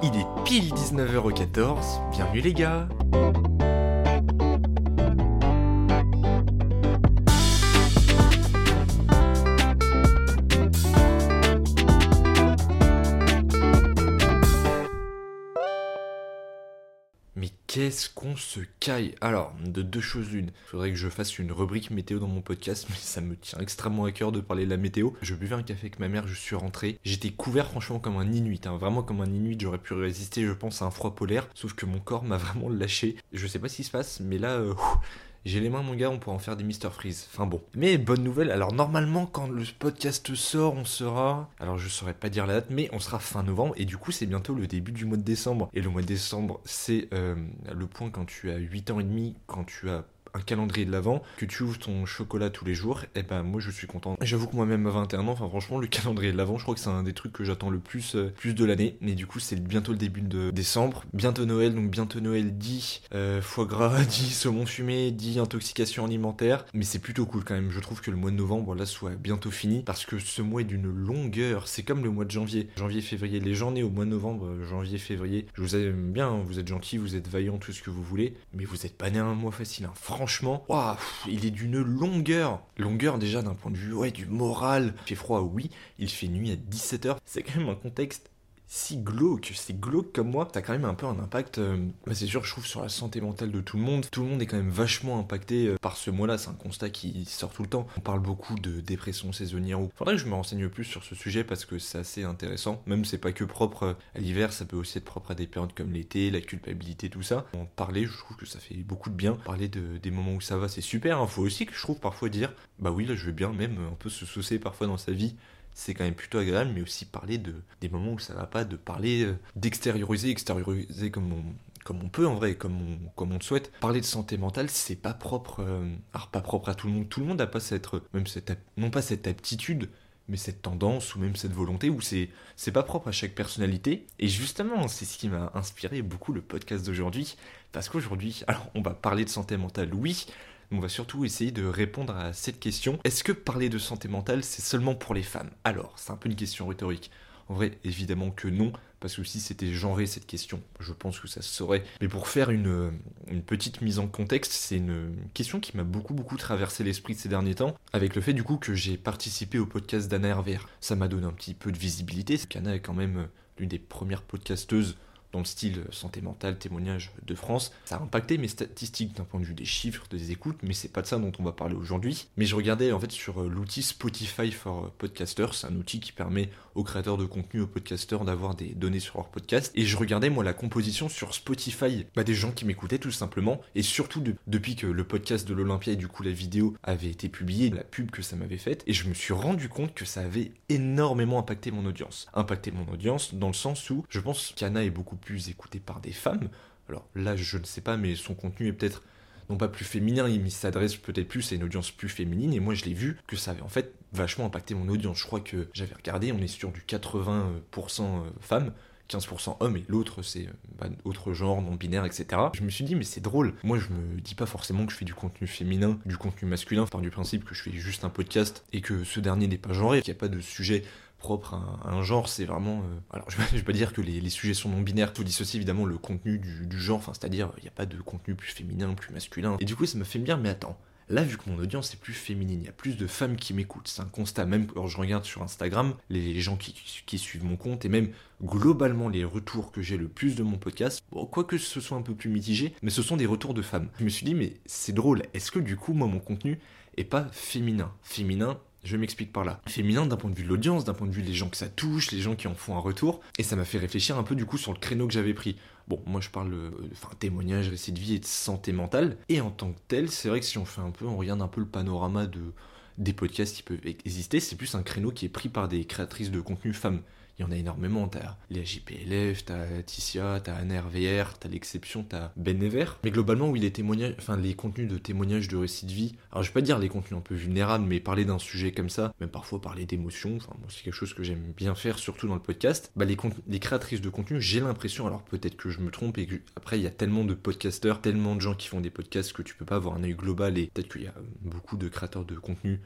Il est pile 19h14, bienvenue les gars qu'est-ce qu'on se caille? Alors, de deux choses l'une. Faudrait que je fasse une rubrique météo dans mon podcast, mais ça me tient extrêmement à cœur de parler de la météo. Je buvais un café avec ma mère, je suis rentré. J'étais couvert franchement comme un inuit, hein. vraiment comme un inuit. J'aurais pu résister, je pense, à un froid polaire, sauf que mon corps m'a vraiment lâché. Je sais pas ce qui se passe, mais là, euh, j'ai les mains, mon gars, on pourra en faire des Mr. Freeze. Enfin bon. Mais bonne nouvelle, alors normalement, quand le podcast sort, on sera. Alors je saurais pas dire la date, mais on sera fin novembre, et du coup, c'est bientôt le début du mois de décembre. Et le mois de décembre, c'est euh, le point quand tu as 8 ans et demi, quand tu as un calendrier de l'avant, que tu ouvres ton chocolat tous les jours, et ben moi je suis content. J'avoue que moi-même à 21 ans, enfin franchement le calendrier de l'avant, je crois que c'est un des trucs que j'attends le plus, euh, plus de l'année. Mais du coup c'est bientôt le début de décembre, bientôt Noël, donc bientôt Noël dit euh, foie gras, dit saumon fumé, dit intoxication alimentaire. Mais c'est plutôt cool quand même. Je trouve que le mois de novembre là soit bientôt fini parce que ce mois est d'une longueur. C'est comme le mois de janvier, janvier, février. Les nés au mois de novembre, euh, janvier, février. Je vous aime bien, hein, vous êtes gentils, vous êtes vaillants, tout ce que vous voulez, mais vous êtes pas né un mois facile. Hein. Franchement, waouh il est d'une longueur. Longueur déjà d'un point de vue ouais, du moral. Il fait froid, oui. Il fait nuit à 17h. C'est quand même un contexte si glauque, c'est glauque comme moi, ça a quand même un peu un impact, euh, bah, c'est sûr, je trouve, sur la santé mentale de tout le monde. Tout le monde est quand même vachement impacté euh, par ce mois-là, c'est un constat qui sort tout le temps. On parle beaucoup de dépression saisonnière. Ou... Faudrait que je me renseigne plus sur ce sujet parce que c'est assez intéressant. Même c'est pas que propre euh, à l'hiver, ça peut aussi être propre à des périodes comme l'été, la culpabilité, tout ça. En parler, je trouve que ça fait beaucoup de bien. Parler de, des moments où ça va, c'est super. Hein. faut aussi que je trouve parfois dire, bah oui, là je vais bien, même un peu se saucer parfois dans sa vie c'est quand même plutôt agréable, mais aussi parler de des moments où ça va pas, de parler euh, d'extérioriser, extérioriser comme on, comme on peut en vrai, comme on, comme on le souhaite. Parler de santé mentale, c'est pas propre, euh, pas propre à tout le monde. Tout le monde n'a pas cette, même cette, non pas cette aptitude, mais cette tendance ou même cette volonté où c'est c'est pas propre à chaque personnalité. Et justement, c'est ce qui m'a inspiré beaucoup le podcast d'aujourd'hui, parce qu'aujourd'hui, alors on va parler de santé mentale, oui, on va surtout essayer de répondre à cette question. Est-ce que parler de santé mentale, c'est seulement pour les femmes? Alors, c'est un peu une question rhétorique. En vrai, évidemment que non, parce que si c'était genré cette question, je pense que ça se saurait. Mais pour faire une, une petite mise en contexte, c'est une question qui m'a beaucoup beaucoup traversé l'esprit ces derniers temps, avec le fait du coup que j'ai participé au podcast d'Anna Hervère. Ça m'a donné un petit peu de visibilité, Anna est quand même l'une des premières podcasteuses dans le style santé mentale, témoignage de France. Ça a impacté mes statistiques d'un point de vue des chiffres, des écoutes, mais c'est pas de ça dont on va parler aujourd'hui. Mais je regardais en fait sur l'outil Spotify for Podcasters, un outil qui permet aux créateurs de contenu, aux podcasters d'avoir des données sur leur podcast. Et je regardais moi la composition sur Spotify bah, des gens qui m'écoutaient tout simplement, et surtout depuis que le podcast de l'Olympia et du coup la vidéo avait été publiée, la pub que ça m'avait faite, et je me suis rendu compte que ça avait énormément impacté mon audience. Impacté mon audience dans le sens où je pense qu'Anna est beaucoup plus écouté par des femmes. Alors là, je ne sais pas, mais son contenu est peut-être non pas plus féminin, il s'adresse peut-être plus à une audience plus féminine, et moi je l'ai vu que ça avait en fait vachement impacté mon audience. Je crois que j'avais regardé, on est sur du 80% euh, femmes, 15% hommes et l'autre c'est euh, bah, autre genre, non binaire, etc. Je me suis dit mais c'est drôle. Moi je me dis pas forcément que je fais du contenu féminin, du contenu masculin, par du principe que je fais juste un podcast et que ce dernier n'est pas genré, qu'il n'y a pas de sujet propre à un, genre, c'est vraiment... Euh, alors je vais, pas dire que les, sujets sont non binaires, tout dissocie évidemment le contenu du, genre, c'est-à-dire il n'y a pas de contenu plus féminin, plus masculin. Et du coup ça me fait bien, mais attends, Là, vu que mon audience est plus féminine, il y a plus de femmes qui m'écoutent. C'est un constat, même quand je regarde sur Instagram, les, gens qui, suivent mon compte et même globalement les retours que j'ai le plus de mon podcast, bon, quoique ce soit un peu plus mitigé, mais ce sont des retours de femmes. Je me suis dit, mais c'est drôle, est-ce que du coup, moi, mon contenu est pas féminin? Féminin, je m'explique par là. Féminin d'un point de vue de l'audience, d'un point de vue des gens que ça touche, les gens qui en font un retour. Et ça m'a fait réfléchir un peu du coup sur le créneau que j'avais pris. Bon, moi je parle, euh, enfin, témoignage, récit de vie et de santé mentale. Et en tant que tel, c'est vrai que si on fait un peu, on regarde un peu le panorama de, des podcasts qui peuvent exister, c'est plus un créneau qui est pris par des créatrices de contenu femmes il y en a énormément. T'as les JPLF, t'as Ticia, t'as NRVR, t'as l'exception, t'as Benever. Mais globalement, oui, les témoignages, enfin, les contenus de témoignages de récits de vie. Alors, je vais pas dire les contenus un peu vulnérables, mais parler d'un sujet comme ça, même parfois parler d'émotions, enfin, moi, c'est quelque chose que j'aime bien faire, surtout dans le podcast. Bah, les, les créatrices de contenu, j'ai l'impression, alors peut-être que je me trompe et que, après, il y a tellement de podcasteurs, tellement de gens qui font des podcasts que tu peux pas avoir un œil global et peut-être qu'il y a beaucoup de créateurs de contenu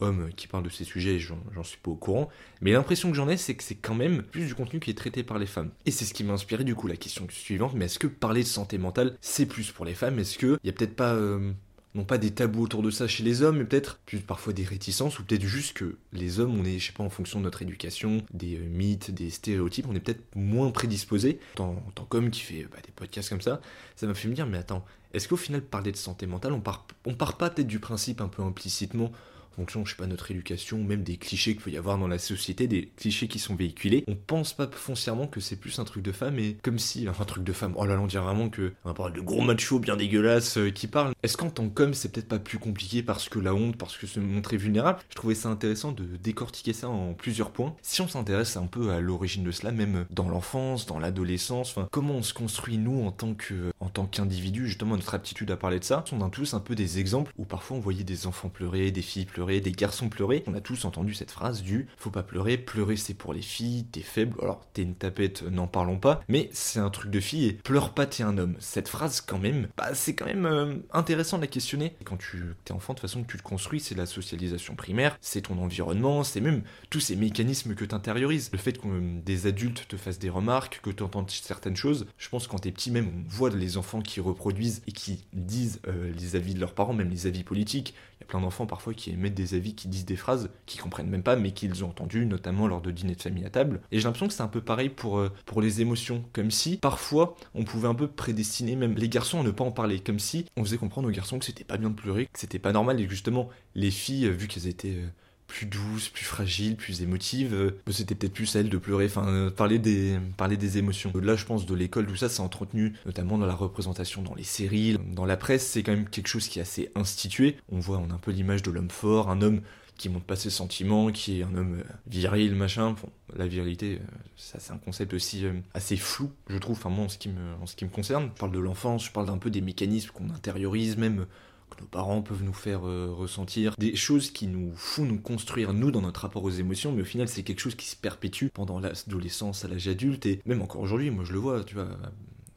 hommes qui parlent de ces sujets, j'en suis pas au courant, mais l'impression que j'en ai, c'est que c'est quand même plus du contenu qui est traité par les femmes. Et c'est ce qui m'a inspiré du coup la question suivante, mais est-ce que parler de santé mentale, c'est plus pour les femmes? Est-ce qu'il y a peut-être pas... Euh, non pas des tabous autour de ça chez les hommes, mais peut-être plus parfois des réticences, ou peut-être juste que les hommes, on est, je sais pas, en fonction de notre éducation, des euh, mythes, des stéréotypes, on est peut-être moins prédisposés. En, tant qu'homme qui fait bah, des podcasts comme ça, ça m'a fait me dire, mais attends, est-ce qu'au final, parler de santé mentale, on part, on part pas peut-être du principe un peu implicitement fonction, je sais pas, notre éducation, même des clichés qu'il peut y avoir dans la société, des clichés qui sont véhiculés, on pense pas foncièrement que c'est plus un truc de femme et comme si, un truc de femme, oh là là, on dirait vraiment que on parle de gros machos bien dégueulasses euh, qui parlent. Est-ce qu'en tant qu'homme, c'est peut-être pas plus compliqué parce que la honte, parce que se montrer vulnérable? Je trouvais ça intéressant de décortiquer ça en plusieurs points. Si on s'intéresse un peu à l'origine de cela, même dans l'enfance, dans l'adolescence, comment on se construit nous en tant que, en tant qu'individu, justement notre aptitude à parler de ça, on a tous un peu des exemples où parfois on voyait des enfants pleurer, des filles pleurer des garçons pleurer. On a tous entendu cette phrase du faut pas pleurer, pleurer c'est pour les filles, t'es faible, alors t'es une tapette, n'en parlons pas, mais c'est un truc de fille et pleure pas, t'es un homme. Cette phrase, quand même, bah, c'est quand même euh, intéressant de la questionner. Quand tu es enfant, de façon, que tu te construis, c'est la socialisation primaire, c'est ton environnement, c'est même tous ces mécanismes que tu intériorises. Le fait que euh, des adultes te fassent des remarques, que tu entends certaines choses, je pense quand t'es petit, même, on voit les enfants qui reproduisent et qui disent euh, les avis de leurs parents, même les avis politiques. Plein d'enfants parfois qui émettent des avis, qui disent des phrases qu'ils comprennent même pas, mais qu'ils ont entendues, notamment lors de dîners de famille à table. Et j'ai l'impression que c'est un peu pareil pour, euh, pour les émotions, comme si parfois on pouvait un peu prédestiner même les garçons à ne pas en parler, comme si on faisait comprendre aux garçons que c'était pas bien de pleurer, que c'était pas normal, et justement les filles, vu qu'elles étaient euh, plus douces, plus fragiles, plus émotives, euh, c'était peut-être plus à elles de pleurer, enfin parler, des, parler des émotions. Là je pense de l'école, tout ça c'est entretenu, notamment dans la représentation dans les séries, dans la presse, c'est quand même quelque chose qui est assez institué. On voit, on a un peu l'image de l'homme fort, un homme qui montre pas ses sentiments, qui est un homme euh, viril, machin. La virilité, euh, ça c'est un concept aussi euh, assez flou, je trouve, enfin moi en ce qui me, en ce qui me concerne. Je parle de l'enfance, je parle d'un peu des mécanismes qu'on intériorise, même nos parents peuvent nous faire ressentir, des choses qui nous font nous construire, nous, dans notre rapport aux émotions, mais au final c'est quelque chose qui se perpétue pendant l'adolescence, à l'âge adulte, et même encore aujourd'hui, moi je le vois, tu vois,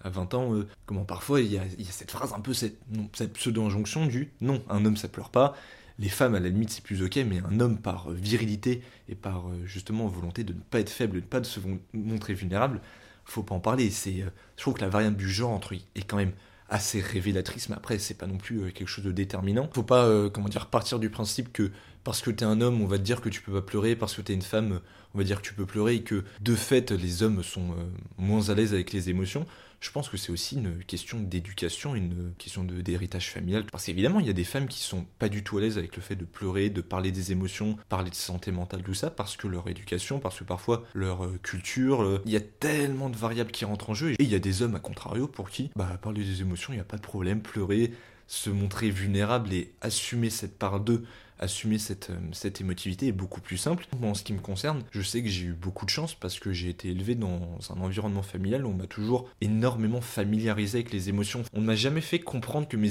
à 20 ans, comment parfois il y, a, cette phrase un peu, cette, pseudo-injonction du non, un homme ça pleure pas, les femmes, à la limite, c'est plus ok, mais un homme, par virilité et par euh, justement volonté de ne pas être faible, de ne pas se montrer vulnérable, faut pas en parler. Euh, je trouve que la variante du genre entre est quand même assez révélatrice, mais après, c'est pas non plus euh, quelque chose de déterminant. Faut pas, comment dire, partir du principe que parce que t'es un homme, on va te dire que tu peux pas pleurer, parce que t'es une femme, on va dire que tu peux pleurer, et que de fait, les hommes sont moins à l'aise avec les émotions je pense que c'est aussi une question d'éducation, une question d'héritage familial. Parce qu'évidemment, il y a des femmes qui sont pas du tout à l'aise avec le fait de pleurer, de parler des émotions, parler de santé mentale, tout ça, parce que leur éducation, parce que parfois leur euh, culture, il y a tellement de variables qui rentrent en jeu. Et il y a des hommes, à contrario, pour qui, bah, parler des émotions, il n'y a pas de problème, pleurer, se montrer vulnérable et assumer cette part d'eux assumer cette, euh, cette émotivité est beaucoup plus simple. en ce qui me concerne, je sais que j'ai eu beaucoup de chance parce que j'ai été élevé dans un environnement familial où on m'a toujours énormément familiarisé avec les émotions. On ne m'a jamais fait comprendre que mes,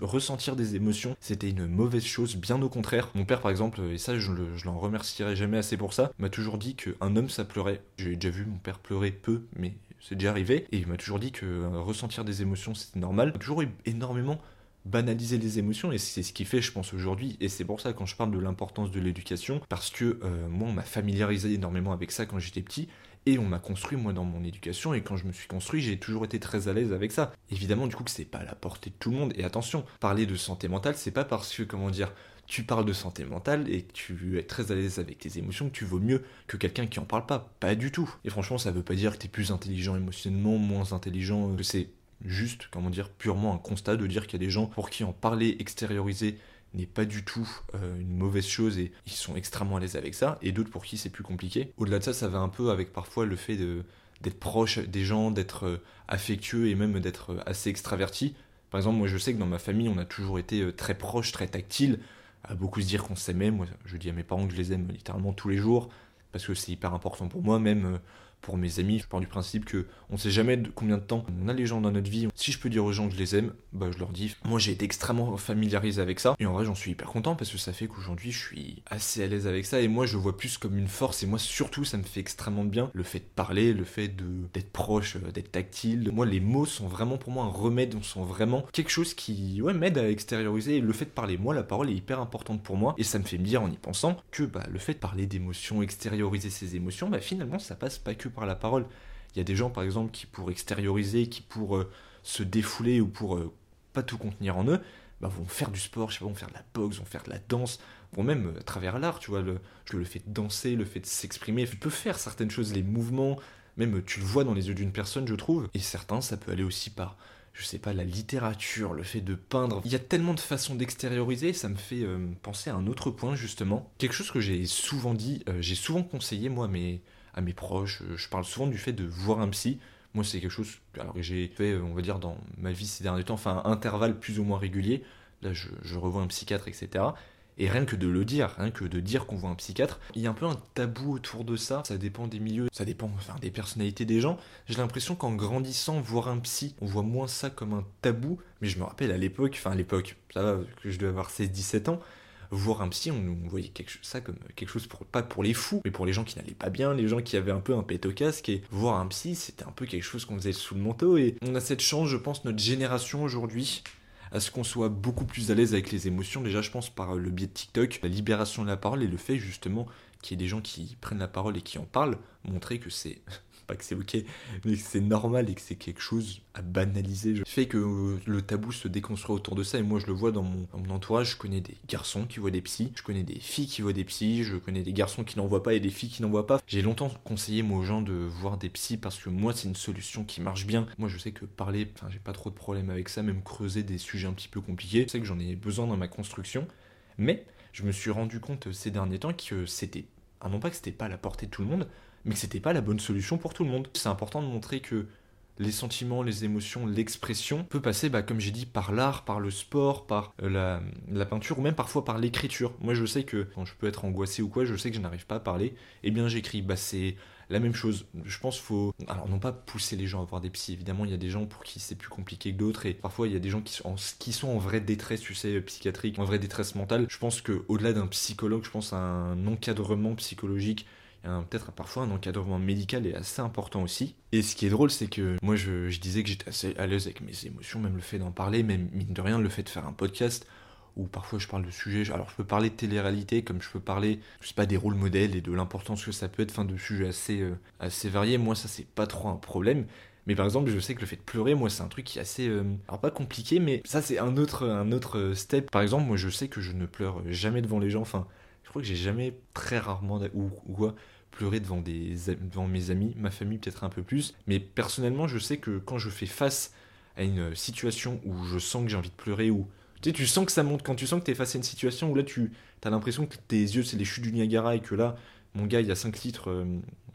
ressentir des émotions, c'était une mauvaise chose, bien au contraire. Mon père, par exemple, et ça, je, le, l'en remercierai jamais assez pour ça, m'a toujours dit qu'un homme, ça pleurait. J'ai déjà vu mon père pleurer peu, mais c'est déjà arrivé. Et il m'a toujours dit que euh, ressentir des émotions, c'était normal. M'a toujours énormément banaliser les émotions et c'est ce qui fait je pense aujourd'hui et c'est pour ça quand je parle de l'importance de l'éducation parce que euh, moi on m'a familiarisé énormément avec ça quand j'étais petit et on m'a construit moi dans mon éducation et quand je me suis construit j'ai toujours été très à l'aise avec ça évidemment du coup que c'est pas à la portée de tout le monde et attention parler de santé mentale c'est pas parce que comment dire tu parles de santé mentale et que tu es très à l'aise avec tes émotions que tu vaux mieux que quelqu'un qui en parle pas. Pas du tout. Et franchement, ça veut pas dire que tu es plus intelligent émotionnellement, moins intelligent. C'est juste, comment dire, purement un constat de dire qu'il y a des gens pour qui en parler, extérioriser n'est pas du tout euh, une mauvaise chose et ils sont extrêmement à l'aise avec ça, et d'autres pour qui c'est plus compliqué. Au-delà de ça, ça va un peu avec parfois le fait d'être proche des gens, d'être euh, affectueux et même d'être euh, assez extraverti. Par exemple, moi je sais que dans ma famille, on a toujours été très proche, très tactile, à beaucoup se dire qu'on s'aimait. Moi, je dis à mes parents que je les aime littéralement tous les jours, parce que c'est hyper important pour moi, même pour mes amis. Je pars du principe que on sait jamais de combien de temps on a les gens dans notre vie. Si je peux dire aux gens que je les aime, bah je leur dis. Moi j'ai été extrêmement familiarisé avec ça et en vrai j'en suis hyper content parce que ça fait qu'aujourd'hui je suis assez à l'aise avec ça et moi je vois plus comme une force et moi surtout ça me fait extrêmement bien le fait de parler, le fait de d'être proche, euh, d'être tactile. Moi les mots sont vraiment pour moi un remède, sont vraiment quelque chose qui m'aide à extérioriser le fait de parler. Moi la parole est hyper importante pour moi et ça me fait me dire en y pensant que bah le fait de parler d'émotions, extérioriser ses émotions, bah finalement ça passe pas que par la parole. Il y a des gens, par exemple, qui pour extérioriser, qui pour euh, se défouler ou pour euh, pas tout contenir en eux, bah, vont faire du sport, je sais pas, vont faire de la boxe, vont faire de la danse, vont même euh, à travers l'art, tu vois, le, le fait de danser, le fait de s'exprimer, tu peux faire certaines choses, les mouvements, même tu le vois dans les yeux d'une personne, je trouve. Et certains, ça peut aller aussi par, je sais pas, la littérature, le fait de peindre. Il y a tellement de façons d'extérioriser, ça me fait penser à un autre point, justement. Quelque chose que j'ai souvent dit, j'ai souvent conseillé, moi, mais à mes proches. Euh, je parle souvent du fait de voir un psy. Moi, c'est quelque chose que j'ai fait, on va dire, dans ma vie ces derniers temps, enfin, un intervalle plus ou moins régulier. Là, je, revois un psychiatre, etc. Et rien que de le dire, rien que de dire qu'on voit un psychiatre, il y a un peu un tabou autour de ça. Ça dépend des milieux, ça dépend enfin, des personnalités des gens. J'ai l'impression qu'en grandissant, voir un psy, on voit moins ça comme un tabou. Mais je me rappelle à l'époque, enfin à l'époque, ça va, que je devais avoir 16-17 ans, voir un psy, on, voyait quelque, ça comme quelque chose pour, pas pour les fous, mais pour les gens qui n'allaient pas bien, les gens qui avaient un peu un pet au casque. Et voir un psy, c'était un peu quelque chose qu'on faisait sous le manteau. Et on a cette chance, je pense, notre génération aujourd'hui, à ce qu'on soit beaucoup plus à l'aise avec les émotions. Déjà, je pense par le biais de TikTok, la libération de la parole et le fait justement qu'il y ait des gens qui prennent la parole et qui en parlent, montrer que c'est pas que c'est ok, mais que c'est normal et que c'est quelque chose à banaliser. Je fait que euh, le tabou se déconstruit autour de ça et moi je le vois dans mon, entourage. Je connais des garçons qui voient des psys, je connais des filles qui voient des psys, je connais des garçons qui n'en voient pas et des filles qui n'en voient pas. J'ai longtemps conseillé moi aux gens de voir des psys parce que moi c'est une solution qui marche bien. Moi je sais que parler, enfin j'ai pas trop de problème avec ça, même creuser des sujets un petit peu compliqués. Je sais que j'en ai besoin dans ma construction, mais je me suis rendu compte ces derniers temps que c'était, ah non pas que c'était pas à la portée de tout le monde, mais que c'était pas la bonne solution pour tout le monde. C'est important de montrer que les sentiments, les émotions, l'expression peut passer, bah, comme j'ai dit, par l'art, par le sport, par euh, la, peinture ou même parfois par l'écriture. Moi, je sais que quand je peux être angoissé ou quoi, je sais que je n'arrive pas à parler. Eh bien, j'écris. Bah, c'est la même chose. Je pense qu'il faut, alors non pas pousser les gens à voir des psys. Évidemment, il y a des gens pour qui c'est plus compliqué que d'autres et parfois il y a des gens qui sont, en, qui vraie détresse, tu sais, psychiatrique, en vraie détresse mentale. Je pense que au-delà d'un psychologue, je pense à un encadrement psychologique peut-être parfois un encadrement médical est assez important aussi. Et ce qui est drôle, c'est que moi je, disais que j'étais assez à l'aise avec mes émotions, même le fait d'en parler, même mine de rien, le fait de faire un podcast où parfois je parle de sujets. Alors je peux parler de télé-réalité, comme je peux parler, je sais pas, des rôles modèles et de l'importance que ça peut être, enfin de sujets assez, euh, assez variés. Moi, ça c'est pas trop un problème. Mais par exemple, je sais que le fait de pleurer, moi, c'est un truc qui est assez, euh, alors pas compliqué, mais ça c'est un autre, un autre step. Par exemple, moi, je sais que je ne pleure jamais devant les gens. Enfin, je crois que j'ai jamais, très rarement, ou quoi, pleurer devant, des, devant mes amis, ma famille peut-être un peu plus. Mais personnellement, je sais que quand je fais face à une situation où je sens que j'ai envie de pleurer, ou tu sais, tu sens que ça monte, quand tu sens que tu es face à une situation où là, tu as l'impression que tes yeux, c'est les chutes du Niagara et que là, mon gars, il y a 5 litres,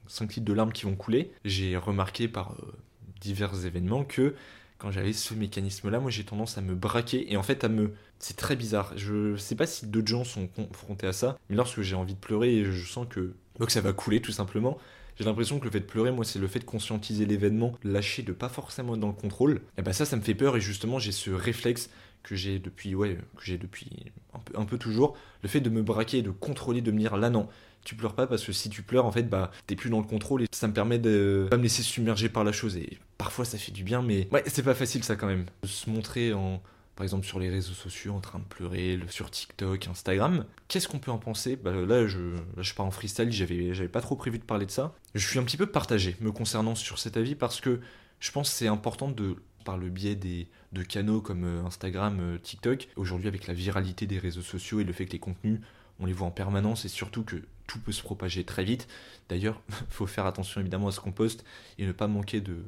5 euh, litres de larmes qui vont couler. J'ai remarqué par euh, divers événements que quand j'avais ce mécanisme-là, moi j'ai tendance à me braquer et en fait à me. C'est très bizarre. Je sais pas si d'autres gens sont confrontés à ça, mais lorsque j'ai envie de pleurer, je sens que donc ça va couler tout simplement. J'ai l'impression que le fait de pleurer, moi, c'est le fait de conscientiser l'événement, lâcher, de pas forcément être dans le contrôle. Et bah ça, ça me fait peur et justement, j'ai ce réflexe que j'ai depuis, ouais, que j'ai depuis un peu, un peu toujours, le fait de me braquer, de contrôler, de me dire là non, tu pleures pas parce que si tu pleures, en fait, bah, t'es plus dans le contrôle et ça me permet de pas me laisser submerger par la chose. Et parfois, ça fait du bien, mais ouais, c'est pas facile ça quand même. De se montrer en, par exemple sur les réseaux sociaux en train de pleurer, sur TikTok, Instagram. Qu'est-ce qu'on peut en penser? Bah, Là, je, là, je pars en freestyle, j'avais, j'avais pas trop prévu de parler de ça. Je suis un petit peu partagé me concernant sur cet avis parce que je pense que c'est important de, par le biais des, de canaux comme euh, Instagram, euh, TikTok, aujourd'hui avec la viralité des réseaux sociaux et le fait que les contenus on les voit en permanence et surtout que tout peut se propager très vite. D'ailleurs, il faut faire attention évidemment à ce qu'on poste et ne pas manquer de,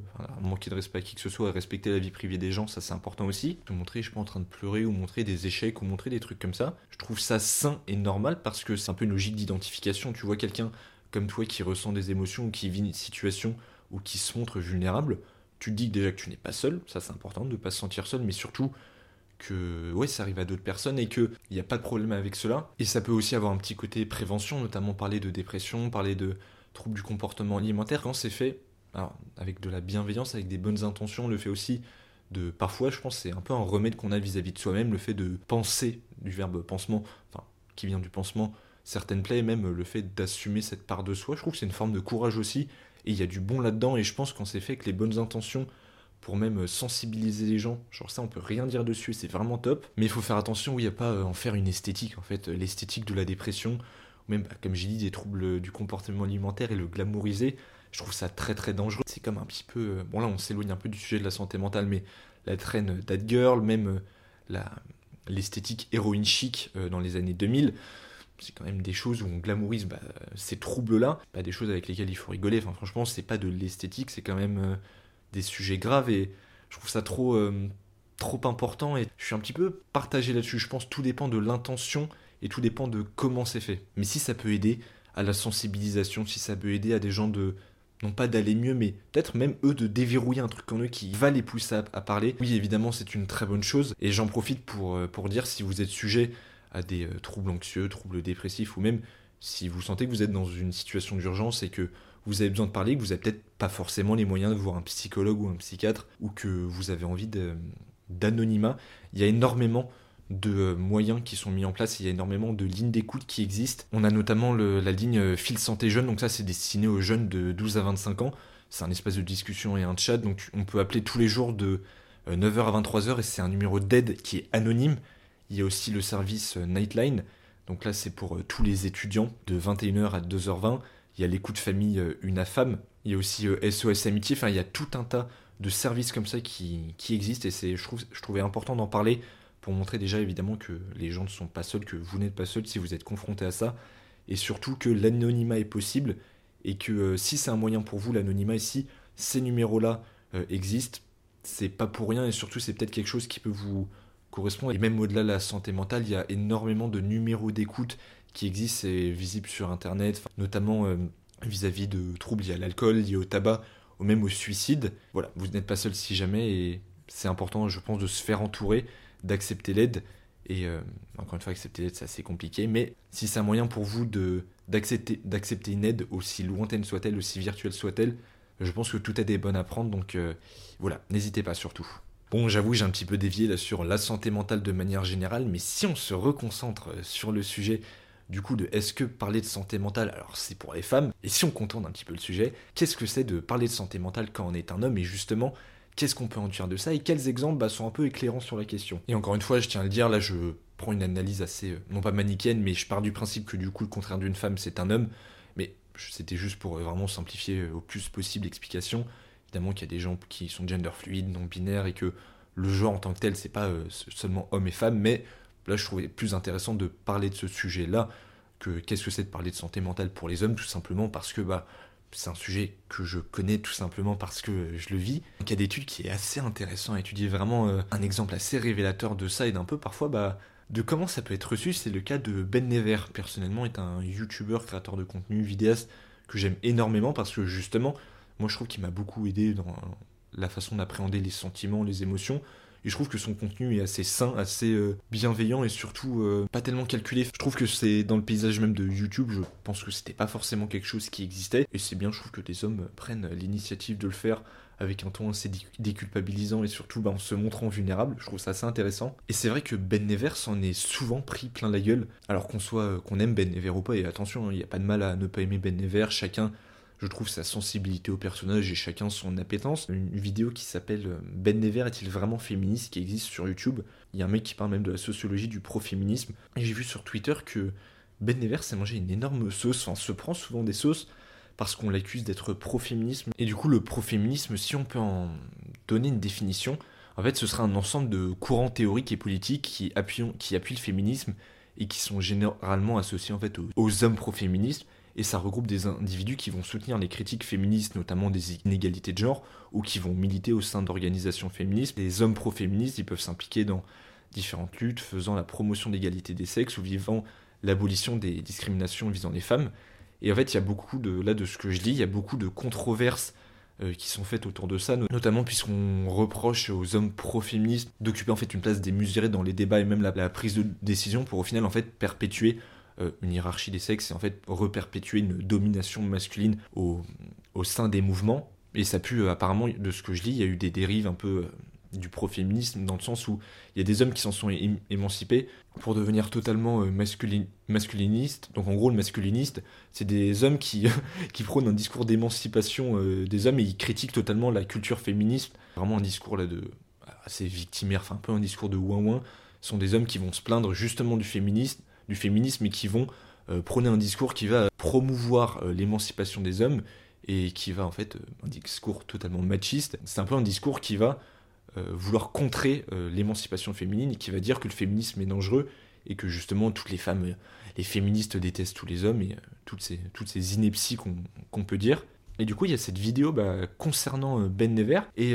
respect à qui que ce soit, respecter la vie privée des gens, ça c'est important aussi. De montrer, je suis pas en train de pleurer ou montrer des échecs ou montrer des trucs comme ça. Je trouve ça sain et normal parce que c'est un peu une logique d'identification. Tu vois quelqu'un comme toi qui ressent des émotions ou qui vit une situation ou qui se montre vulnérable, tu te dis déjà que tu n'es pas seul, ça c'est important de ne pas se sentir seul, mais surtout que ouais, ça arrive à d'autres personnes et qu'il n'y a pas de problème avec cela. Et ça peut aussi avoir un petit côté prévention, notamment parler de dépression, parler de troubles du comportement alimentaire, quand c'est fait? Avec de la bienveillance, avec des bonnes intentions, le fait aussi de parfois, je pense, c'est un peu un remède qu'on a vis-à-vis de soi-même, le fait de penser du verbe pansement, enfin, qui vient du pansement, certaines plaies, même le fait d'assumer cette part de soi, je trouve que c'est une forme de courage aussi, et il y a du bon là-dedans, et je pense qu'on s'est fait avec les bonnes intentions, pour même sensibiliser les gens. Genre ça, on peut rien dire dessus, c'est vraiment top. Mais il faut faire attention, il n'y a pas en faire une esthétique, en fait, l'esthétique de la dépression, ou même, bah, comme j'ai dit, des troubles du comportement alimentaire et le glamouriser. Je trouve ça très très dangereux. C'est comme un petit peu. Euh, bon, là, on s'éloigne un peu du sujet de la santé mentale, mais la traîne That Girl, même euh, l'esthétique héroïne chic euh, dans les années 2000, c'est quand même des choses où on glamourise bah, ces troubles-là, pas des choses avec lesquelles il faut rigoler. Enfin, franchement, c'est pas de l'esthétique, c'est quand même des sujets graves et je trouve ça trop, trop important et je suis un petit peu partagé là-dessus. Je pense que tout dépend de l'intention et tout dépend de comment c'est fait. Mais si ça peut aider à la sensibilisation, si ça peut aider à des gens de non pas d'aller mieux, mais peut-être même eux de déverrouiller un truc en eux qui va les pousser à, parler. Oui, évidemment, c'est une très bonne chose. Et j'en profite pour, euh, pour dire si vous êtes sujet à des euh, troubles anxieux, troubles dépressifs, ou même si vous sentez que vous êtes dans une situation d'urgence et que vous avez besoin de parler, que vous n'avez peut-être pas forcément les moyens de voir un psychologue ou un psychiatre, ou que vous avez envie d'anonymat, il y a énormément de euh, moyens qui sont mis en place, il y a énormément de lignes d'écoute qui existent. On a notamment la ligne euh, Fil Santé Jeune, donc ça c'est destiné aux jeunes de 12 à 25 ans. C'est un espace de discussion et un chat, donc on peut appeler tous les jours de 9h euh, à 23h et c'est un numéro d'aide qui est anonyme. Il y a aussi le service Nightline, donc là c'est pour tous les étudiants de 21h à 2h20. Il y a l'écoute famille Une femme, il y a aussi SOS Amitié, enfin il y a tout un tas de services comme ça qui, existent. Et je, trouve, je trouvais important d'en parler pour montrer déjà évidemment que les gens ne sont pas seuls, que vous n'êtes pas seul si vous êtes confronté à ça, et surtout que l'anonymat est possible, et que euh, si c'est un moyen pour vous, l'anonymat, et si ces numéros-là euh, existent, c'est pas pour rien, et surtout c'est peut-être quelque chose qui peut vous correspondre. Et même au-delà de la santé mentale, il y a énormément de numéros d'écoute qui existent et visibles sur Internet, notamment euh, vis-à-vis de troubles liés à l'alcool, liés au tabac, ou même au suicide. Voilà, vous n'êtes pas seul si jamais, et c'est important, je pense, de se faire entourer d'accepter l'aide. Et euh, encore une fois, accepter l'aide, c'est assez compliqué. Mais si c'est un moyen pour vous d'accepter, une aide, aussi lointaine soit-elle, aussi virtuelle soit-elle, je pense que tout aide est bonne à prendre. Donc euh, voilà, n'hésitez pas surtout. Bon, j'avoue, j'ai un petit peu dévié là sur la santé mentale de manière générale, mais si on se reconcentre sur le sujet du coup de est-ce que parler de santé mentale, alors c'est pour les femmes, et si on contourne un petit peu le sujet, qu'est-ce que c'est de parler de santé mentale quand on est un homme, et justement, qu'est-ce qu'on peut en dire de ça et quels exemples bah, sont un peu éclairants sur la question. Et encore une fois, je tiens à le dire, là je prends une analyse assez, euh, non pas manichéenne, mais je pars du principe que du coup le contraire d'une femme c'est un homme, mais c'était juste pour euh, vraiment simplifier euh, au plus possible l'explication. Évidemment qu'il y a des gens qui sont gender fluides, non binaires, et que le genre en tant que tel c'est pas seulement homme et femme, mais là je trouvais plus intéressant de parler de ce sujet-là que qu'est-ce que c'est de parler de santé mentale pour les hommes, tout simplement parce que bah c'est un sujet que je connais tout simplement parce que je le vis. il y qui est assez intéressant à étudier, vraiment euh, un exemple assez révélateur de ça et d'un peu parfois bah, de comment ça peut être reçu. C'est le cas de Ben Never, personnellement, est un youtubeur, créateur de contenu, vidéaste que j'aime énormément parce que justement, moi je trouve qu'il m'a beaucoup aidé dans la façon d'appréhender les sentiments, les émotions. Et je trouve que son contenu est assez sain, assez euh, bienveillant et surtout euh, pas tellement calculé. Je trouve que c'est dans le paysage même de YouTube, je pense que c'était pas forcément quelque chose qui existait. Et c'est bien, je trouve que des hommes prennent l'initiative de le faire avec un ton assez déculpabilisant et surtout bah, en se montrant vulnérable. Je trouve ça assez intéressant. Et c'est vrai que Ben Never s'en est souvent pris plein la gueule, alors qu'on soit euh, qu'on aime Ben Never ou pas. Et attention, hein, il n'y a pas de mal à ne pas aimer Ben Never. Chacun je trouve sa sensibilité au personnage et chacun son appétence. Une vidéo qui s'appelle euh, Ben Never est-il vraiment féministe qui existe sur YouTube. Il y a un mec qui parle même de la sociologie du pro-féminisme. Et j'ai vu sur Twitter que Ben Never s'est mangé une énorme sauce, enfin se prend souvent des sauces parce qu'on l'accuse d'être pro-féminisme. Et du coup, le pro-féminisme, si on peut en donner une définition, en fait, ce sera un ensemble de courants théoriques et politiques qui appuient, le féminisme et qui sont généralement associés en fait aux, aux hommes pro-féministes et ça regroupe des individus qui vont soutenir les critiques féministes, notamment des inégalités de genre, ou qui vont militer au sein d'organisations féministes. Les hommes pro-féministes, ils peuvent s'impliquer dans différentes luttes faisant la promotion d'égalité des sexes ou vivant l'abolition des discriminations visant les femmes. Et en fait, il y a beaucoup de, là, de ce que je lis, il y a beaucoup de controverses euh, qui sont faites autour de ça, notamment puisqu'on reproche aux hommes pro-féministes d'occuper en fait une place démesurée dans les débats et même la, la, prise de décision pour au final en fait perpétuer une hiérarchie des sexes et en fait reperpétuer une domination masculine au, au sein des mouvements. Et ça a pu, apparemment, de ce que je lis, il y a eu des dérives un peu du pro-féminisme dans le sens où il y a des hommes qui s'en sont émancipés pour devenir totalement masculin masculinistes. Donc en gros, le masculiniste, c'est des hommes qui, qui prônent un discours d'émancipation des hommes et ils critiquent totalement la culture féministe. Vraiment un discours là de assez victimaire, enfin un peu un discours de ouin-ouin, sont des hommes qui vont se plaindre justement du féminisme, du féminisme et qui vont euh, prôner un discours qui va promouvoir euh, l'émancipation des hommes et qui va en fait, euh, un discours totalement machiste, c'est un peu un discours qui va vouloir contrer l'émancipation féminine et qui va dire que le féminisme est dangereux et que justement toutes les femmes, les féministes détestent tous les hommes et toutes, ces, inepties qu'on peut dire. Et du coup, il y a cette vidéo bah, concernant Ben Never et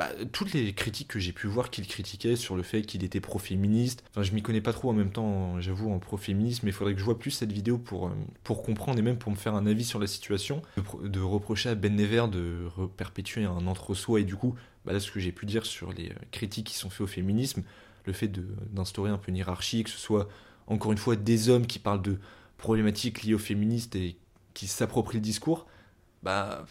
bah, toutes les critiques que j'ai pu voir qu'il critiquait sur le fait qu'il était pro-féministe, enfin je m'y connais pas trop en même temps, j'avoue, en pro-féminisme, mais il faudrait que je vois plus cette vidéo pour, euh, pour comprendre et même pour me faire un avis sur la situation, de, reprocher à Ben Never de perpétuer un entre-soi et du coup, bah là ce que j'ai pu dire sur les euh, critiques qui sont faites au féminisme, le fait d'instaurer un peu une hiérarchie, que ce soit encore une fois des hommes qui parlent de problématiques liées aux féministes et qui s'approprient le discours, bah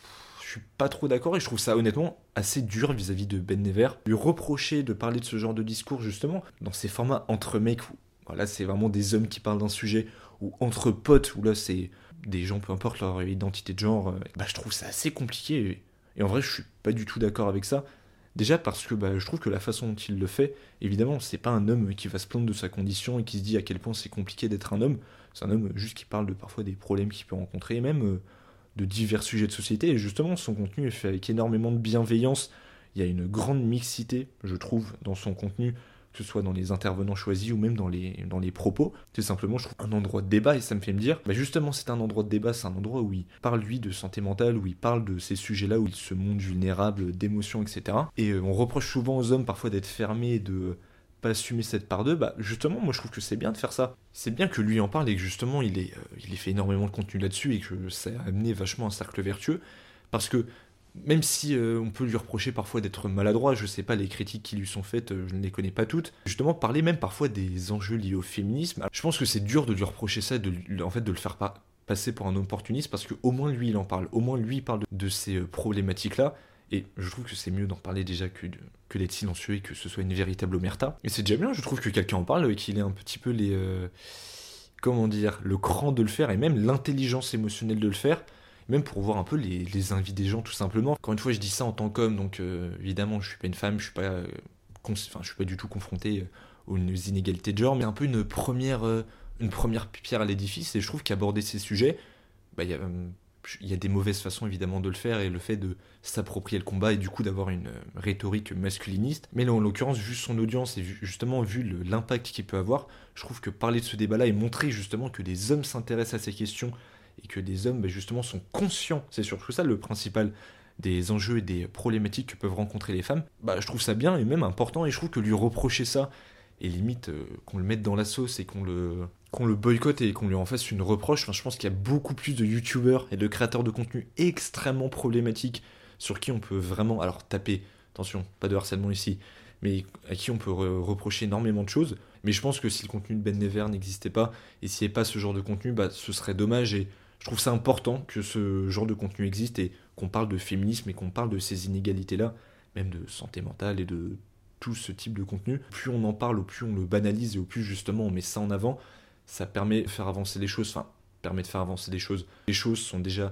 suis pas trop d'accord et je trouve ça honnêtement assez dur vis-à-vis de Ben Never. Lui reprocher de parler de ce genre de discours justement dans ces formats entre mecs où voilà, c'est vraiment des hommes qui parlent d'un sujet ou entre potes où là c'est des gens peu importe leur identité de genre, euh, bah, je trouve ça assez compliqué et, en vrai je suis pas du tout d'accord avec ça. Déjà parce que bah, je trouve que la façon dont il le fait, évidemment, c'est pas un homme qui va se plaindre de sa condition et qui se dit à quel point c'est compliqué d'être un homme. C'est un homme juste qui parle de parfois des problèmes qu'il peut rencontrer et même euh, de divers sujets de société. Et justement, son contenu est fait avec énormément de bienveillance. Il y a une grande mixité, je trouve, dans son contenu, que ce soit dans les intervenants choisis ou même dans les, dans les propos. C'est simplement, je trouve, un endroit de débat et ça me fait me dire, bah justement, c'est un endroit de débat, c'est un endroit où il parle, lui, de santé mentale, où il parle de ces sujets-là, où il se montre vulnérable, d'émotions, etc. Et euh, on reproche souvent aux hommes parfois d'être fermés, de pas assumer cette part d'eux, bah justement, moi je trouve que c'est bien de faire ça. C'est bien que lui en parle et que justement il ait, euh, il fait énormément de contenu là-dessus et que ça a amené vachement un cercle vertueux. Parce que même si euh, on peut lui reprocher parfois d'être maladroit, je sais pas les critiques qui lui sont faites, euh, je ne les connais pas toutes. Justement, parler même parfois des enjeux liés au féminisme, je pense que c'est dur de lui reprocher ça, de, en fait de le faire passer pour un opportuniste parce que au moins lui il en parle, au moins lui il parle de ces problématiques-là et je trouve que c'est mieux d'en parler déjà que, que d'être silencieux et que ce soit une véritable omerta. Et c'est déjà bien, je trouve que quelqu'un en parle et qu'il ait un petit peu les. Euh, comment dire Le cran de le faire et même l'intelligence émotionnelle de le faire. Même pour voir un peu les, envies des gens, tout simplement. Encore une fois, je dis ça en tant qu'homme, donc euh, évidemment, je suis pas une femme, je suis pas. Euh, enfin, je suis pas du tout confronté aux inégalités de genre, mais un peu une première, une première pierre à l'édifice. Et je trouve qu'aborder ces sujets, bah, il y a il y a des mauvaises façons évidemment de le faire et le fait de s'approprier le combat et du coup d'avoir une euh, rhétorique masculiniste. Mais là, en l'occurrence, vu son audience et justement vu l'impact qu'il peut avoir, je trouve que parler de ce débat-là et montrer justement que des hommes s'intéressent à ces questions et que des hommes bah, justement sont conscients, c'est surtout ça le principal des enjeux et des problématiques que peuvent rencontrer les femmes, bah je trouve ça bien et même important et je trouve que lui reprocher ça et limite euh, qu'on le mette dans la sauce et qu'on le qu'on le boycotte et qu'on lui en fasse une reproche. Je pense qu'il y a beaucoup plus de youtubeurs et de créateurs de contenu extrêmement problématiques sur qui on peut vraiment, alors taper, attention, pas de harcèlement ici, mais à qui on peut reprocher énormément de choses. Mais je pense que si le contenu de Ben Never n'existait pas et s'il n'y avait pas ce genre de contenu, bah, ce serait dommage et je trouve ça important que ce genre de contenu existe et qu'on parle de féminisme et qu'on parle de ces inégalités-là, même de santé mentale et de tout ce type de contenu. Plus on en parle, au plus on le banalise et au plus justement on met ça en avant, ça permet de faire avancer les choses, enfin, permet de faire avancer les choses. Les choses sont déjà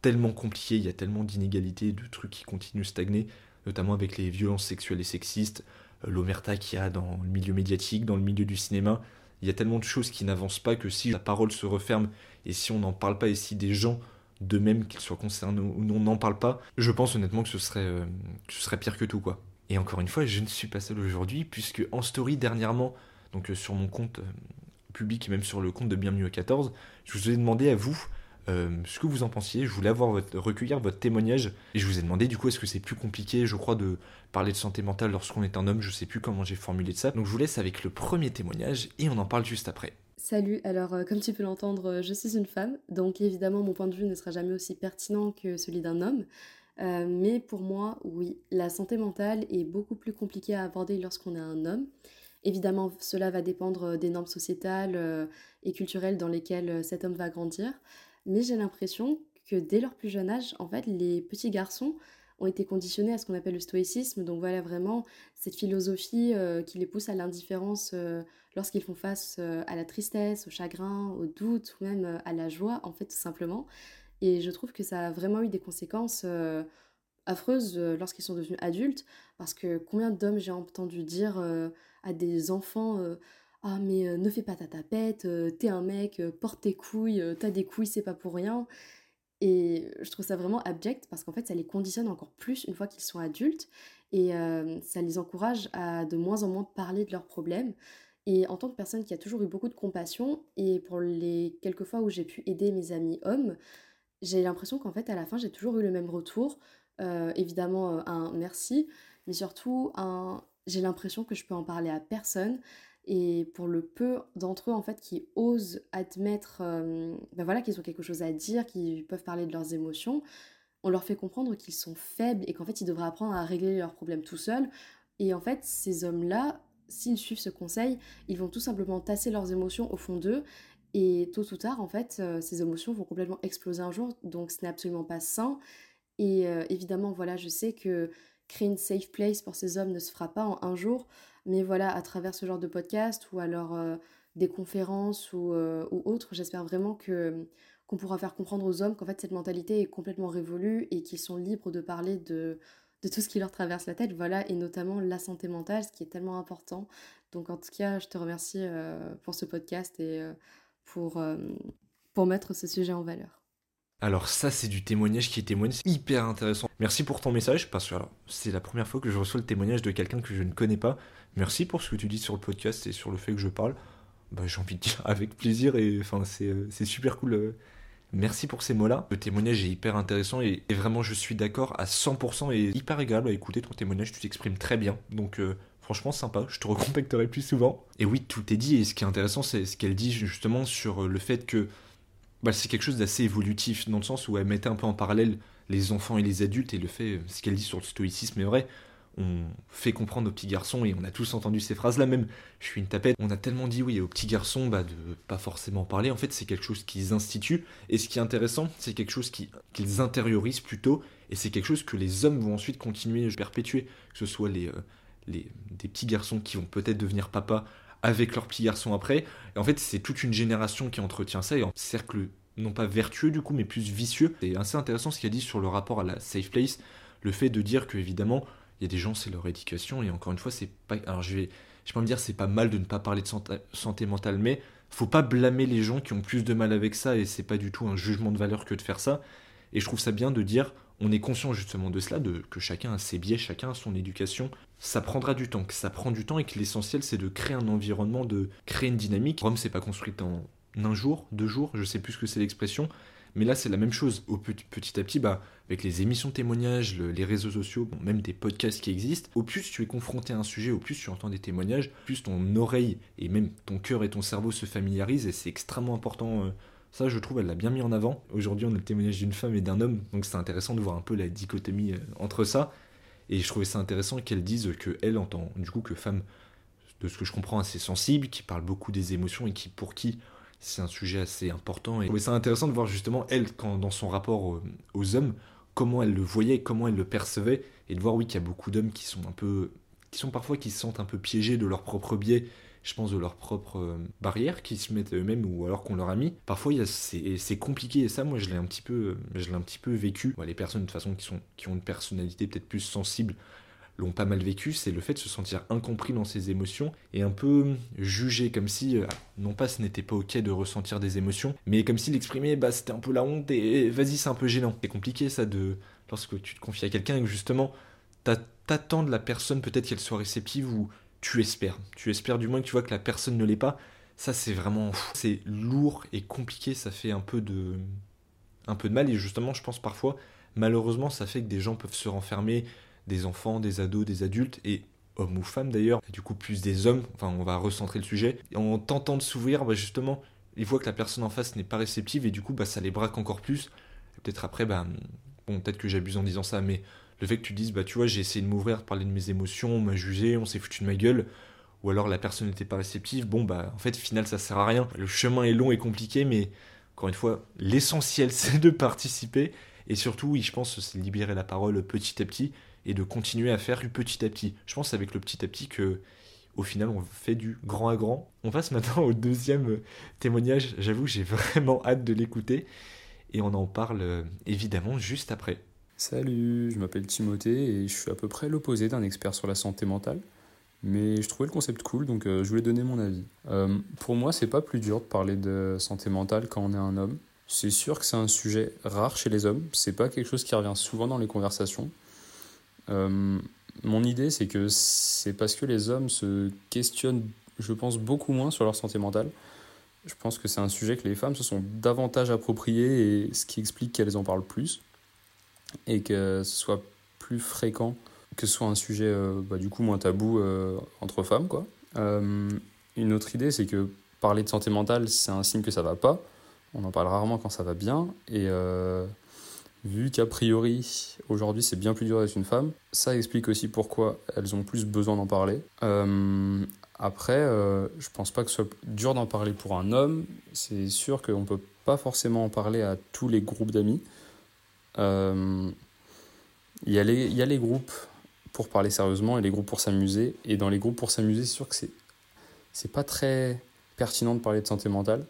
tellement compliquées, il y a tellement d'inégalités, de trucs qui continuent de stagner, notamment avec les violences sexuelles et sexistes, euh, l'omerta qu'il y a dans le milieu médiatique, dans le milieu du cinéma. Il y a tellement de choses qui n'avancent pas que si la parole se referme et si on n'en parle pas et si des gens de même qu'ils soient concernés ou non n'en parlent pas, je pense honnêtement que ce serait, euh, que ce serait pire que tout quoi. Et encore une fois, je ne suis pas seul aujourd'hui puisque en story dernièrement, donc euh, sur mon compte public et même sur le compte de Bienvenue à 14, je vous ai demandé à vous euh, ce que vous en pensiez. Je voulais avoir votre, recueillir votre témoignage et je vous ai demandé du coup est-ce que c'est plus compliqué, je crois, de parler de santé mentale lorsqu'on est un homme? Je sais plus comment j'ai formulé ça. Donc je vous laisse avec le premier témoignage et on en parle juste après. Salut, alors euh, comme tu peux l'entendre, euh, je suis une femme, donc évidemment mon point de vue ne sera jamais aussi pertinent que celui d'un homme. mais pour moi, oui, la santé mentale est beaucoup plus compliquée à aborder lorsqu'on est un homme. Évidemment, cela va dépendre des normes sociétales et culturelles dans lesquelles cet homme va grandir. Mais j'ai l'impression que dès leur plus jeune âge, en fait, les petits garçons ont été conditionnés à ce qu'on appelle le stoïcisme. Donc voilà vraiment cette philosophie euh, qui les pousse à l'indifférence euh, lorsqu'ils font face euh, à la tristesse, au chagrin, au doute ou même à la joie, en fait tout simplement. Et je trouve que ça a vraiment eu des conséquences affreuses lorsqu'ils sont devenus adultes, parce que combien d'hommes j'ai entendu dire à des enfants ah mais ne fais pas ta tapette, t'es un mec, porte tes couilles, t'as des couilles, c'est pas pour rien. Et je trouve ça vraiment abject parce qu'en fait, ça les conditionne encore plus une fois qu'ils sont adultes et euh, ça les encourage à de moins en moins parler de leurs problèmes. Et en tant que personne qui a toujours eu beaucoup de compassion, et pour les quelques fois où j'ai pu aider mes amis hommes, j'ai l'impression qu'en fait, à la fin, j'ai toujours eu le même retour. Euh, évidemment, euh, un merci, mais surtout, un... j'ai l'impression que je peux en parler à personne et pour le peu d'entre eux, en fait, qui osent admettre euh, ben voilà, qu'ils ont quelque chose à dire, qu'ils peuvent parler de leurs émotions, on leur fait comprendre qu'ils sont faibles et qu'en fait, ils devraient apprendre à régler leurs problèmes tout seuls. Et en fait, ces hommes-là, s'ils suivent ce conseil, ils vont tout simplement tasser leurs émotions au fond d'eux. Et tôt ou tard, en fait, ces émotions vont complètement exploser un jour. Donc, ce n'est absolument pas sain. Et euh, évidemment, voilà, je sais que créer une safe place pour ces hommes ne se fera pas en un jour. Mais voilà, à travers ce genre de podcast ou alors euh, des conférences ou, euh, ou autres, j'espère vraiment que qu'on pourra faire comprendre aux hommes qu'en fait cette mentalité est complètement révolue et qu'ils sont libres de parler de, de tout ce qui leur traverse la tête, voilà, et notamment la santé mentale, ce qui est tellement important. Donc en tout cas, je te remercie euh, pour ce podcast et pour, pour mettre ce sujet en valeur. Alors ça, c'est du témoignage qui est témoigne, c'est hyper intéressant. Merci pour ton message, parce que c'est la première fois que je reçois le témoignage de quelqu'un que je ne connais pas. Merci pour ce que tu dis sur le podcast et sur le fait que je parle. Bah, j'ai envie de dire avec plaisir et enfin c'est, euh, super cool. Euh. Merci pour ces mots-là. Le témoignage est hyper intéressant et, vraiment je suis d'accord à 100% et hyper agréable à écouter ton témoignage. Tu t'exprimes très bien. Donc euh, franchement sympa. Je te recontacterai plus souvent. Et oui, tout est dit et ce qui est intéressant c'est ce qu'elle dit justement sur le fait que bah, c'est quelque chose d'assez évolutif dans le sens où elle mettait un peu en parallèle les enfants et les adultes et le fait, ce qu'elle dit sur le stoïcisme est vrai. On fait comprendre aux petits garçons, et on a tous entendu ces phrases-là même, je suis une tapette, on a tellement dit oui aux petits garçons bah, de pas forcément parler, en fait c'est quelque chose qu'ils instituent, et ce qui est intéressant, c'est quelque chose qu'ils intériorisent plutôt, et c'est quelque chose que les hommes vont ensuite continuer à perpétuer, que ce soit les, euh, les, des petits garçons qui vont peut-être devenir papa avec leurs petits garçons après, et en fait c'est toute une génération qui entretient ça, et en cercle non pas vertueux du coup, mais plus vicieux. C'est assez intéressant ce qu'il a dit sur le rapport à la safe place, le fait de dire que évidemment il y a des gens, c'est leur éducation, et encore une fois, c'est pas. Alors je vais, je pas me dire, c'est pas mal de ne pas parler de santé, mentale, mais faut pas blâmer les gens qui ont plus de mal avec ça, et c'est pas du tout un jugement de valeur que de faire ça. Et je trouve ça bien de dire, on est conscient justement de cela, de que chacun a ses biais, chacun a son éducation. Ça prendra du temps, que ça prend du temps, et que l'essentiel c'est de créer un environnement, de créer une dynamique. Rome, c'est pas construite en un jour, deux jours, je sais plus ce que c'est l'expression, mais là, c'est la même chose. Au petit, à petit, bah, avec les émissions témoignages, les réseaux sociaux, même des podcasts qui existent, au plus tu es confronté à un sujet, au plus tu entends des témoignages, plus ton oreille et même ton cœur et ton cerveau se familiarisent et c'est extrêmement important. Euh, ça, je trouve, elle l'a bien mis en avant. Aujourd'hui, on a le témoignage d'une femme et d'un homme, donc c'est intéressant de voir un peu la dichotomie euh, entre ça. Et je trouvais ça intéressant qu'elle dise que elle, entend du coup, que femme, de ce que je comprends, assez sensible, qui parle beaucoup des émotions et qui, pour qui c'est un sujet assez important. Et c'est intéressant de voir justement elle, quand, dans son rapport aux, hommes, comment elle le voyait, comment elle le percevait, et de voir oui qu'il y a beaucoup d'hommes qui sont un peu, qui sont parfois qui se sentent un peu piégés de leur propre biais. Je pense de leurs propres euh, barrières qui se mettent eux-mêmes ou alors qu'on leur a mis. Parfois, c'est compliqué et ça, moi, je l'ai un petit peu, je l'ai un petit peu vécu. les personnes de toute façon qui sont, qui ont une personnalité peut-être plus sensible l'ont pas mal vécu, c'est le fait de se sentir incompris dans ses émotions et un peu jugé, comme si, euh, non pas ce n'était pas ok de ressentir des émotions, mais comme si l'exprimer, bah, c'était un peu la honte et vas-y, c'est un peu gênant. C'est compliqué ça de, lorsque tu te confies à quelqu'un et que justement, t'attends de la personne peut-être qu'elle soit réceptive ou tu espères. Tu espères du moins que tu vois que la personne ne l'est pas. Ça, c'est vraiment, c'est lourd et compliqué, ça fait un peu de, un peu de mal et justement, je pense parfois, malheureusement, ça fait que des gens peuvent se renfermer des enfants, des ados, des adultes, et hommes ou femmes d'ailleurs, du coup plus des hommes, enfin on va recentrer le sujet, en tentant de s'ouvrir, bah, justement, ils voient que la personne en face n'est pas réceptive, et du coup bah, ça les braque encore plus. Peut-être après, bah, bon peut-être que j'abuse en disant ça, mais le fait que tu dises, bah tu vois, j'ai essayé de m'ouvrir, de parler de mes émotions, on m'a jugé, on s'est foutu de ma gueule, ou alors la personne n'était pas réceptive, bon bah en fait final ça sert à rien. Le chemin est long et compliqué, mais encore une fois, l'essentiel c'est de participer et surtout, oui, je pense, c'est libérer la parole petit à petit et de continuer à faire du petit à petit. Je pense avec le petit à petit que au final on fait du grand à grand. On passe maintenant au deuxième témoignage. J'avoue, j'ai vraiment hâte de l'écouter et on en parle euh, évidemment juste après. Salut, je m'appelle Timothée et je suis à peu près l'opposé d'un expert sur la santé mentale. Mais je trouvais le concept cool, donc euh, je voulais donner mon avis. Euh, pour moi, c'est pas plus dur de parler de santé mentale quand on est un homme. C'est sûr que c'est un sujet rare chez les hommes. C'est pas quelque chose qui revient souvent dans les conversations. Euh, mon idée, c'est que c'est parce que les hommes se questionnent, je pense, beaucoup moins sur leur santé mentale. Je pense que c'est un sujet que les femmes se sont davantage appropriées et ce qui explique qu'elles en parlent plus et que ce soit plus fréquent que ce soit un sujet euh, bah, du coup moins tabou euh, entre femmes. Quoi. Euh, une autre idée, c'est que parler de santé mentale, c'est un signe que ça va pas. On en parle rarement quand ça va bien. Et vu qu'a priori, aujourd'hui, c'est bien plus dur d'être une femme, ça explique aussi pourquoi elles ont plus besoin d'en parler. après, je pense pas que ce soit dur d'en parler pour un homme. C'est sûr qu'on peut pas forcément en parler à tous les groupes d'amis. Il y, a les, y a les groupes pour parler sérieusement et les groupes pour s'amuser. Et dans les groupes pour s'amuser, c'est sûr que c'est, c'est pas très pertinent de parler de santé mentale.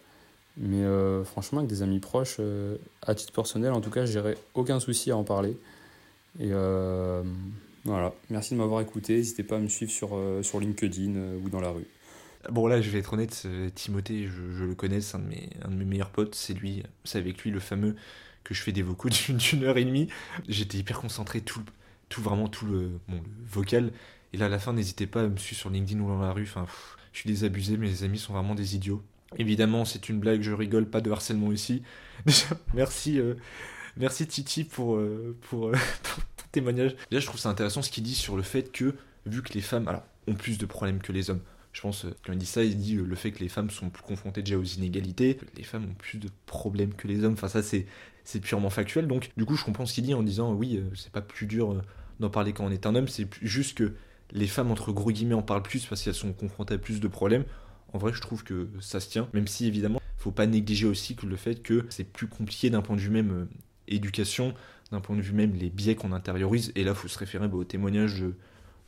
Mais euh, franchement, avec des amis proches, euh, à titre personnel, en tout cas, j'aurais aucun souci à en parler. Et euh, voilà, merci de m'avoir écouté. N'hésitez pas à me suivre sur, sur LinkedIn ou dans la rue. Bon, là, je vais être honnête, Timothée, je, je le connais, c'est un de, mes, un de mes meilleurs potes. C'est lui, c'est avec lui le fameux que je fais des vocaux d'une heure et demie. J'étais hyper concentré tout tout vraiment tout le, bon, vocal. Et là, à la fin, n'hésitez pas à me suivre sur LinkedIn ou dans la rue. Enfin, je suis désabusé, mes amis sont vraiment des idiots. Évidemment, c'est une blague, je rigole, pas de harcèlement ici. Déjà, merci, euh, merci Titi pour, euh, euh, pour, ton témoignage. Déjà, je trouve ça intéressant ce qu'il dit sur le fait que, vu que les femmes ont plus de problèmes que les hommes, je pense, quand il dit ça, il dit le fait que les femmes sont plus confrontées déjà aux inégalités, les femmes ont plus de problèmes que les hommes. Enfin, ça, c'est, purement factuel. Donc, du coup, je comprends ce qu'il dit en disant oui, c'est pas plus dur d'en parler quand on est un homme, c'est juste que les femmes, entre gros guillemets, en parlent plus parce qu'elles sont confrontées à plus de problèmes. En vrai, je trouve que ça se tient, même si évidemment, faut pas négliger aussi le fait que c'est plus compliqué d'un point de vue même euh, éducation, d'un point de vue même les biais qu'on intériorise. Et là, faut se référer bah, au témoignage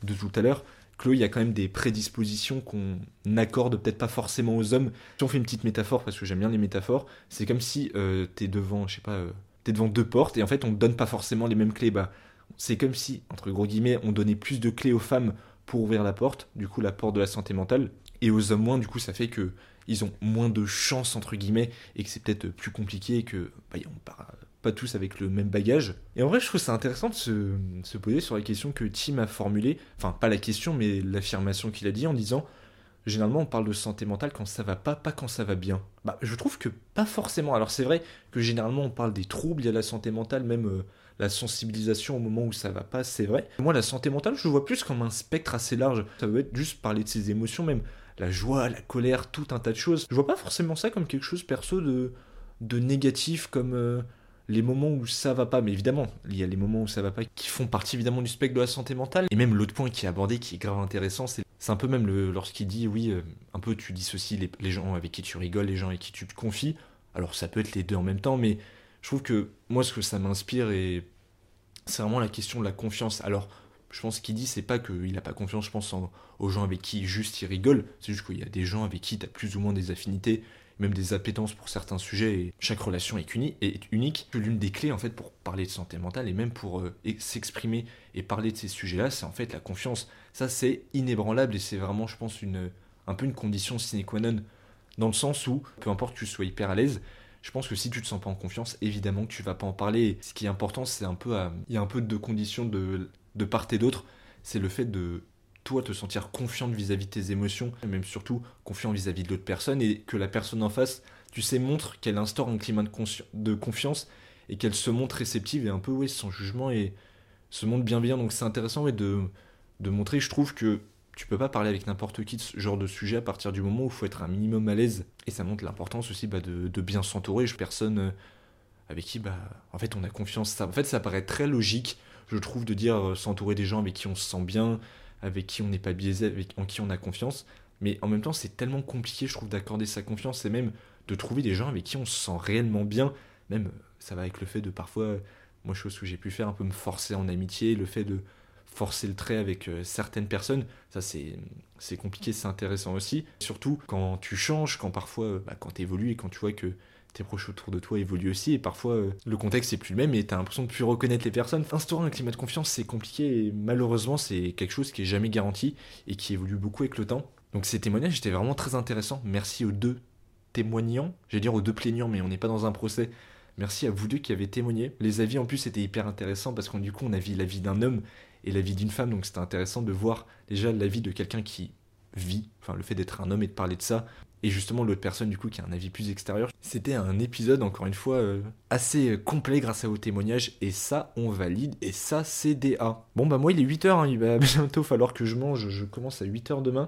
de, tout à l'heure. Que il y a quand même des prédispositions qu'on n'accorde peut-être pas forcément aux hommes. Si on fait une petite métaphore, parce que j'aime bien les métaphores, c'est comme si euh, tu es devant, je sais pas, euh, es devant deux portes et en fait on donne pas forcément les mêmes clés. Bah, c'est comme si, entre gros guillemets, on donnait plus de clés aux femmes pour ouvrir la porte, du coup la porte de la santé mentale, et aux hommes moins, du coup ça fait que ils ont moins de chance entre guillemets et que c'est peut-être plus compliqué et que bah, on part pas tous avec le même bagage. Et en vrai, je trouve ça intéressant de se, poser sur la question que Tim a formulée, enfin pas la question mais l'affirmation qu'il a dit en disant généralement on parle de santé mentale quand ça va pas, pas quand ça va bien. Bah je trouve que pas forcément. Alors c'est vrai que généralement on parle des troubles, il y a la santé mentale même euh, la sensibilisation au moment où ça va pas, c'est vrai. Moi, la santé mentale, je vois plus comme un spectre assez large. Ça veut être juste parler de ses émotions, même la joie, la colère, tout un tas de choses. Je vois pas forcément ça comme quelque chose perso de, de négatif, comme euh, les moments où ça va pas. Mais évidemment, il y a les moments où ça va pas qui font partie évidemment du spectre de la santé mentale. Et même l'autre point qui est abordé, qui est grave intéressant, c'est un peu même lorsqu'il dit, oui, euh, un peu tu dissocies les, les gens avec qui tu rigoles, les gens avec qui tu te confies. Alors ça peut être les deux en même temps, mais je trouve que moi, ce que ça m'inspire, et c'est vraiment la question de la confiance. Alors, je pense qu'il dit, c'est pas qu'il n'a pas confiance, je pense, aux gens avec qui juste il rigole. C'est juste qu'il y a des gens avec qui tu as plus ou moins des affinités, même des appétences pour certains sujets, et chaque relation est, unique. Est unique. L'une des clés, en fait, pour parler de santé mentale, et même pour euh, s'exprimer et parler de ces sujets-là, c'est en fait la confiance. Ça, c'est inébranlable, et c'est vraiment, je pense, une, un peu une condition sine qua non, dans le sens où, peu importe que tu sois hyper à l'aise, je pense que si tu te sens pas en confiance, évidemment que tu vas pas en parler. ce qui est important, c'est un peu, il y a un peu de conditions de, de part et d'autre. C'est le fait de te sentir confiante vis-à-vis de tes émotions, et même surtout confiant vis-à-vis de l'autre personne, et que la personne en face, tu sais, montre qu'elle instaure un climat de, confiance et qu'elle se montre réceptive et un peu, oui, sans jugement et se montre bien bien. Donc c'est intéressant de, de montrer, je trouve que tu peux pas parler avec n'importe qui de ce genre de sujet à partir du moment où il faut être un minimum à l'aise. Et ça montre l'importance aussi bah, de, bien s'entourer. Personne euh, avec qui, bah, en fait, on a confiance. Ça, en fait, ça paraît très logique, je trouve, de dire euh, s'entourer des gens avec qui on se sent bien, avec qui on n'est pas biaisé, avec, en qui on a confiance. Mais en même temps, c'est tellement compliqué, je trouve, d'accorder sa confiance et même de trouver des gens avec qui on se sent réellement bien. Même, ça va avec le fait de parfois, moi, chose que j'ai pu faire, un peu me forcer en amitié, le fait de forcer le trait avec euh, certaines personnes, ça c'est compliqué, c'est intéressant aussi. Surtout quand tu changes, quand parfois, euh, bah, quand tu évolues et quand tu vois que tes proches autour de toi évoluent aussi et parfois euh, le contexte c'est plus le même et t'as l'impression de plus reconnaître les personnes. Instaurer un climat de confiance c'est compliqué et malheureusement c'est quelque chose qui est jamais garanti et qui évolue beaucoup avec le temps. Donc ces témoignages étaient vraiment très intéressants. Merci aux deux témoignants, j'allais dire aux deux plaignants mais on n'est pas dans un procès. Merci à vous deux qui avez témoigné. Les avis en plus étaient hyper intéressants parce qu'on du coup on a vu la vie d'un homme et la vie d'une femme donc c'était intéressant de voir déjà la vie de quelqu'un qui vit, enfin le fait d'être un homme et de parler de ça, et justement l'autre personne du coup qui a un avis plus extérieur. C'était un épisode encore une fois euh, assez complet grâce à vos témoignages et ça on valide et ça c'est DA. Bon bah moi il est 8h, hein, il va bientôt falloir que je mange, je commence à 8h demain.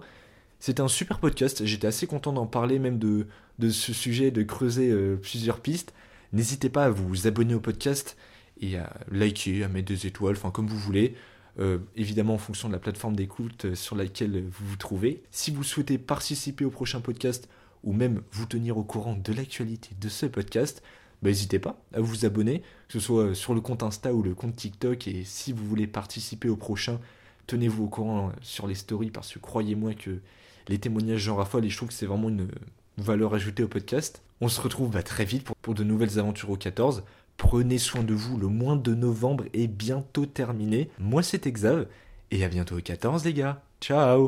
C'était un super podcast, j'étais assez content d'en parler même de, de ce sujet, de creuser euh, plusieurs pistes. N'hésitez pas à vous abonner au podcast et à liker, à mettre des étoiles, enfin comme vous voulez. Euh, évidemment en fonction de la plateforme d'écoute euh, sur laquelle vous vous trouvez. Si vous souhaitez participer au prochain podcast ou même vous tenir au courant de l'actualité de ce podcast, bah, n'hésitez pas à vous abonner, que ce soit sur le compte Insta ou le compte TikTok. Et si vous voulez participer au prochain, tenez-vous au courant sur les stories parce que croyez-moi que les témoignages j'en raffole et je trouve que c'est vraiment une valeur ajoutée au podcast. On se retrouve bah, très vite pour, pour de nouvelles aventures au 14. Prenez soin de vous, le mois de novembre est bientôt terminé. Moi c'est Exav, et à bientôt au 14 les gars. Ciao